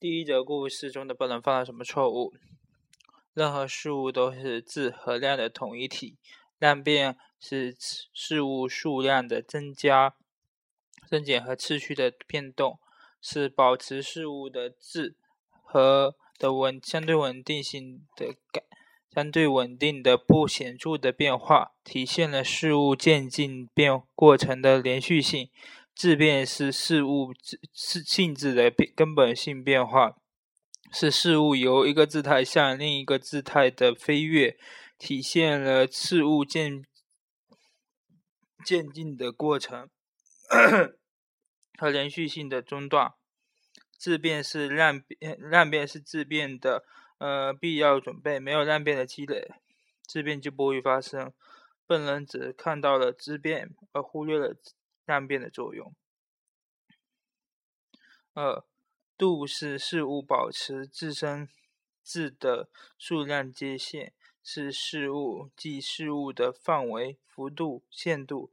第一则故事中的不能犯了什么错误？任何事物都是质和量的统一体，量变是事物数量的增加、增减和次序的变动，是保持事物的质和的稳相对稳定性的改相对稳定的不显著的变化，体现了事物渐进变过程的连续性。质变是事物质性质的变根本性变化，是事物由一个姿态向另一个姿态的飞跃，体现了事物渐渐进的过程 和连续性的中断。质变是量变，量变是质变的呃必要准备，没有量变的积累，质变就不会发生。笨人只看到了质变，而忽略了。量变的作用。二度是事物保持自身质的数量界限，是事物即事物的范围、幅度、限度。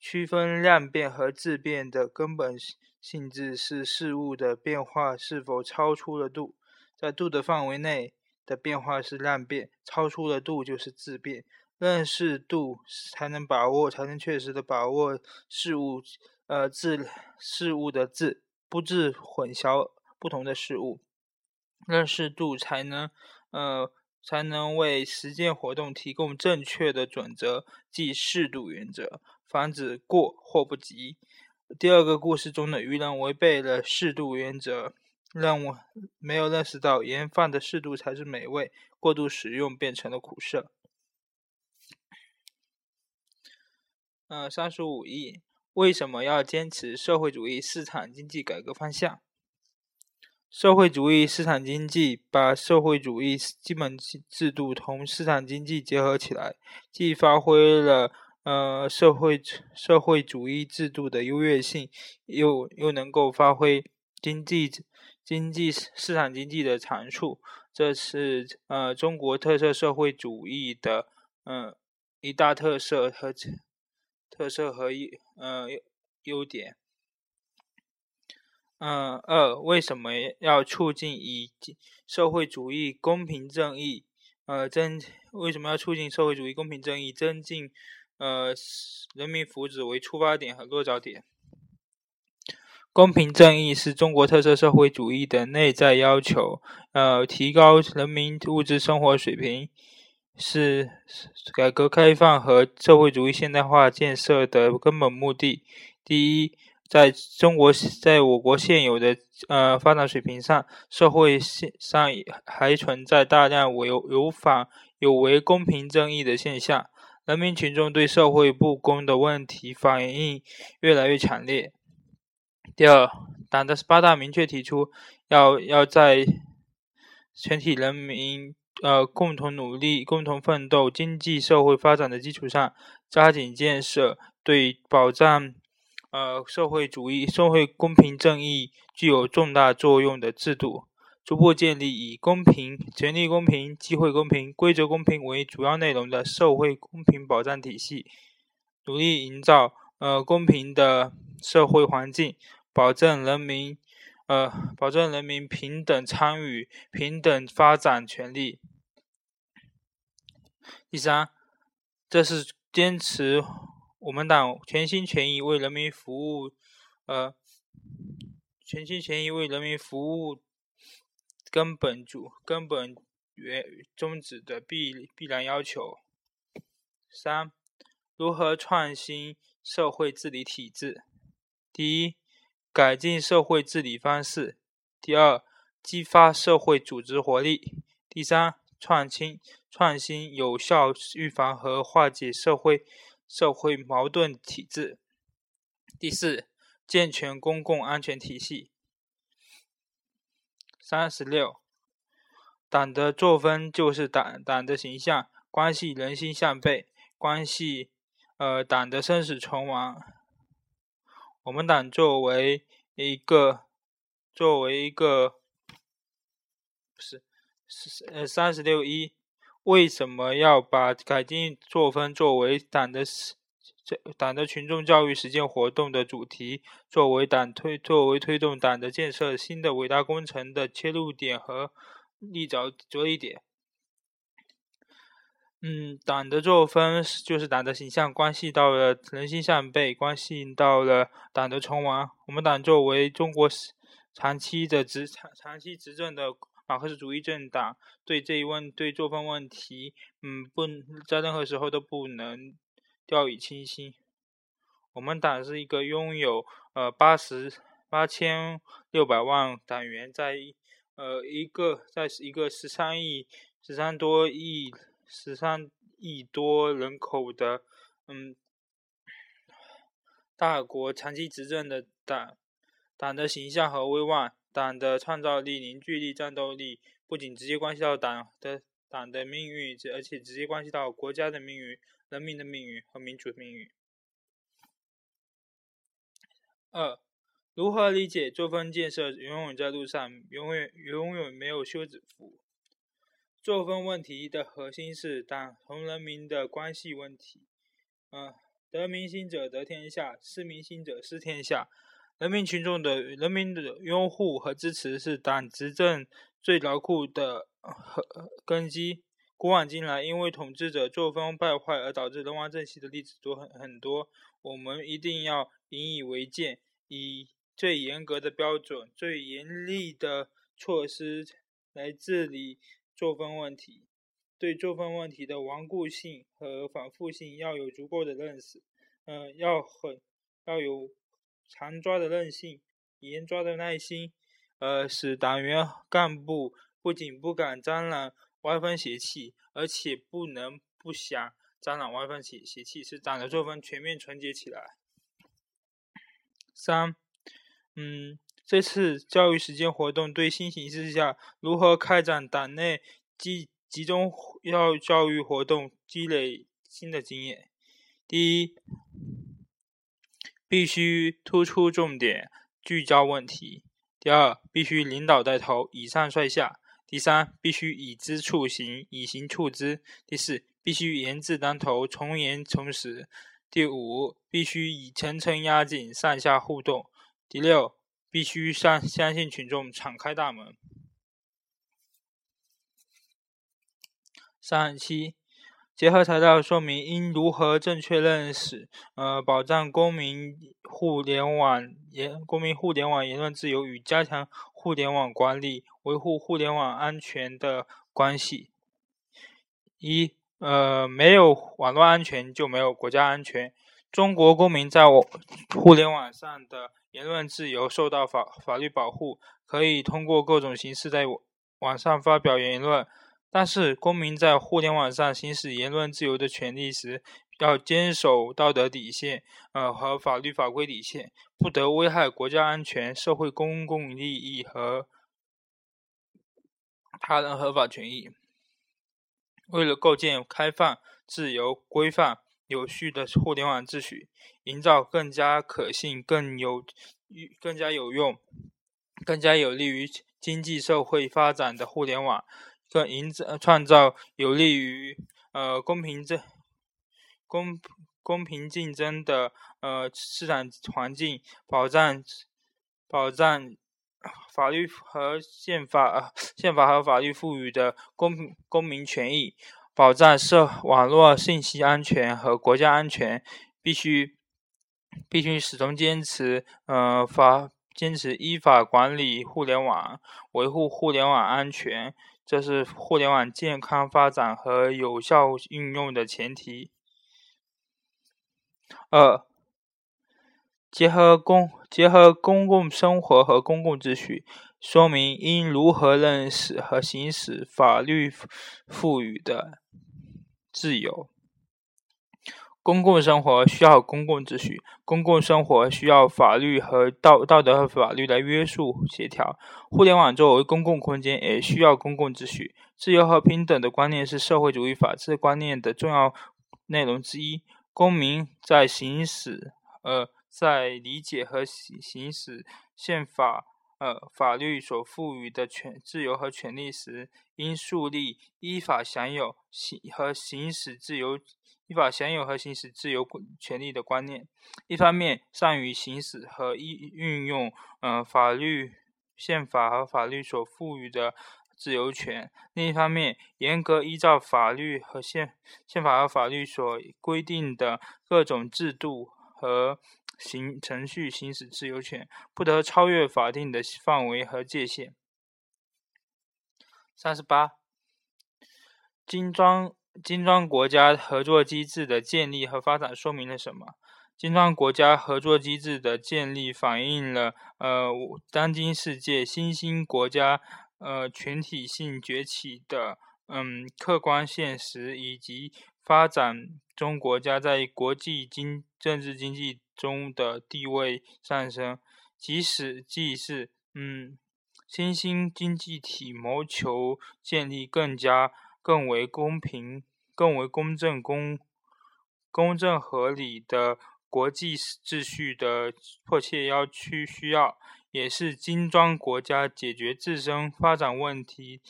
区分量变和质变的根本性质是事物的变化是否超出了度。在度的范围内的变化是量变，超出了度就是质变。认识度，才能把握，才能确实的把握事物，呃，质事物的质，不致混淆不同的事物。认识度才能，呃，才能为实践活动提供正确的准则，即适度原则，防止过或不及。第二个故事中的愚人违背了适度原则，让我没有认识到盐放的适度才是美味，过度使用变成了苦涩。呃，三十五亿，为什么要坚持社会主义市场经济改革方向？社会主义市场经济把社会主义基本制度同市场经济结合起来，既发挥了呃社会社会主义制度的优越性，又又能够发挥经济经济市场经济的长处，这是呃中国特色社会主义的嗯一大特色和。特色和优呃优点，嗯二为什么要促进以社会主义公平正义呃增为什么要促进社会主义公平正义增进呃人民福祉为出发点和落脚点？公平正义是中国特色社会主义的内在要求，呃提高人民物质生活水平。是改革开放和社会主义现代化建设的根本目的。第一，在中国，在我国现有的呃发展水平上，社会上还存在大量有有反有违公平正义的现象，人民群众对社会不公的问题反应越来越强烈。第二，党的十八大明确提出，要要在全体人民。呃，共同努力、共同奋斗、经济社会发展的基础上，加紧建设对保障呃社会主义、社会公平正义具有重大作用的制度，逐步建立以公平、权利公平、机会公平、规则公平为主要内容的社会公平保障体系，努力营造呃公平的社会环境，保证人民。呃，保证人民平等参与、平等发展权利。第三，这是坚持我们党全心全意为人民服务，呃，全心全意为人民服务根本主、根本原宗旨的必必然要求。三，如何创新社会治理体制？第一。改进社会治理方式。第二，激发社会组织活力。第三，创新创新有效预防和化解社会社会矛盾体制。第四，健全公共安全体系。三十六，党的作风就是党党的形象，关系人心向背，关系呃党的生死存亡。我们党作为一个，作为一个，不是，是呃三十六一，为什么要把改进作风作为党的这党的群众教育实践活动的主题，作为党推作为推动党的建设新的伟大工程的切入点和立着着力点。嗯，党的作风就是党的形象，关系到了人心向背，关系到了党的存亡。我们党作为中国长期的执长长期执政的马克思主义政党，对这一问对作风问题，嗯，不在任何时候都不能掉以轻心。我们党是一个拥有呃八十八千六百万党员，在呃一个在一个十三亿十三多亿。十三亿多人口的，嗯，大国长期执政的党，党的形象和威望，党的创造力、凝聚力、战斗力，不仅直接关系到党的党的命运，而且直接关系到国家的命运、人民的命运和民主的命运。二，如何理解作风建设永远在路上，永远永远没有休止符？作风问题的核心是党同人民的关系问题。嗯，得民心者得天下，失民心者失天下。人民群众的人民的拥护和支持是党执政最牢固的和根基。古往今来，因为统治者作风败坏而导致人亡政息的例子多很很多。我们一定要引以为戒，以最严格的标准、最严厉的措施来治理。作风问题，对作风问题的顽固性和反复性要有足够的认识，嗯，要很要有长抓的韧性，严抓的耐心，呃，使党员干部不仅不敢沾染歪风邪气，而且不能不想沾染歪风邪邪气，使党的作风全面纯洁起来。三，嗯。这次教育实践活动对新形势下如何开展党内集集中要教育活动积累新的经验。第一，必须突出重点，聚焦问题；第二，必须领导带头，以上率下；第三，必须以知促行，以行促知；第四，必须严字当头，从严从实；第五，必须以层层压紧，上下互动；第六。必须相相信群众，敞开大门。三七，结合材料说明应如何正确认识，呃，保障公民互联网言公民互联网言论自由与加强互联网管理、维护互联网安全的关系。一，呃，没有网络安全就没有国家安全。中国公民在网互联网上的。言论自由受到法法律保护，可以通过各种形式在网上发表言论。但是，公民在互联网上行使言论自由的权利时，要坚守道德底线，呃和法律法规底线，不得危害国家安全、社会公共利益和他人合法权益。为了构建开放、自由、规范。有序的互联网秩序，营造更加可信、更有、更加有用、更加有利于经济社会发展的互联网，更营造创造有利于呃公平正公公平竞争的呃市场环境，保障保障法律和宪法宪法和法律赋予的公公民权益。保障社网络信息安全和国家安全，必须必须始终坚持，呃法坚持依法管理互联网，维护互联网安全，这是互联网健康发展和有效运用的前提。二，结合公结合公共生活和公共秩序。说明应如何认识和行使法律赋予的自由。公共生活需要公共秩序，公共生活需要法律和道道德和法律来约束协调。互联网作为公共空间，也需要公共秩序。自由和平等的观念是社会主义法治观念的重要内容之一。公民在行使呃，在理解和行行使宪法。呃，法律所赋予的权、自由和权利时，应树立依法享有行和行使自由、依法享有和行使自由权利的观念。一方面，善于行使和运运用呃法律、宪法和法律所赋予的自由权；另一方面，严格依照法律和宪宪法和法律所规定的各种制度和行程序行使自由权，不得超越法定的范围和界限。三十八。金砖金砖国家合作机制的建立和发展说明了什么？金砖国家合作机制的建立反映了呃当今世界新兴国家呃群体性崛起的嗯客观现实，以及发展中国家在国际经政治经济中的地位上升，即使既是嗯新兴经济体谋求建立更加。更为公平、更为公正、公公正合理的国际秩序的迫切要需需要，也是金砖国家解决自身发展问题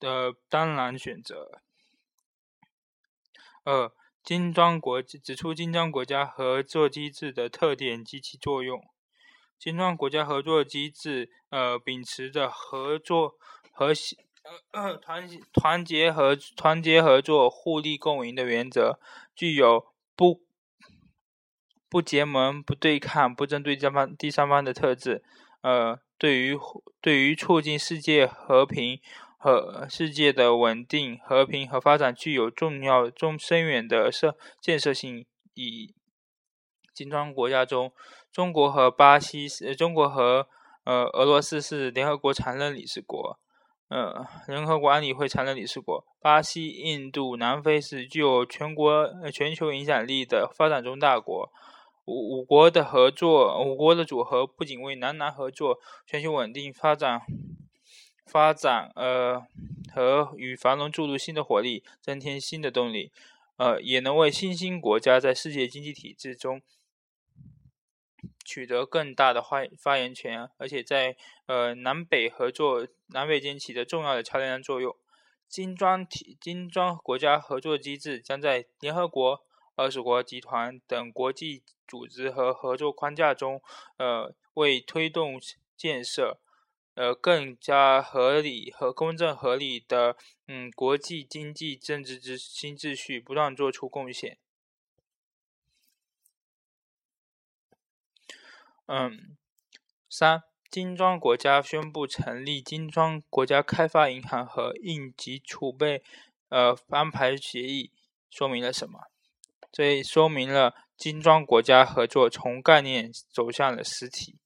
的当然选择。二、金砖国指出金砖国家合作机制的特点及其作用。金砖国家合作机制，呃，秉持着合作和谐。团团结合团结合作、互利共赢的原则，具有不不结盟、不对抗、不针对第三方第三方的特质。呃，对于对于促进世界和平和世界的稳定、和平和发展，具有重要、中深远的设建设性意义。金砖国家中，中国和巴西是中国和呃俄罗斯是联合国常任理事国。呃，联合国安理会常任理事国，巴西、印度、南非是具有全国、全球影响力的发展中大国。五五国的合作，五国的组合不仅为南南合作、全球稳定发展、发展呃和与繁荣注入新的活力，增添新的动力，呃，也能为新兴国家在世界经济体制中。取得更大的发发言权，而且在呃南北合作、南北间起着重要的桥梁作用。金砖体金砖国家合作机制将在联合国、二十国集团等国际组织和合作框架中，呃，为推动建设呃更加合理和公正合理的嗯国际经济政治之新秩序不断做出贡献。嗯，三金砖国家宣布成立金砖国家开发银行和应急储备呃安排协议，说明了什么？这说明了金砖国家合作从概念走向了实体。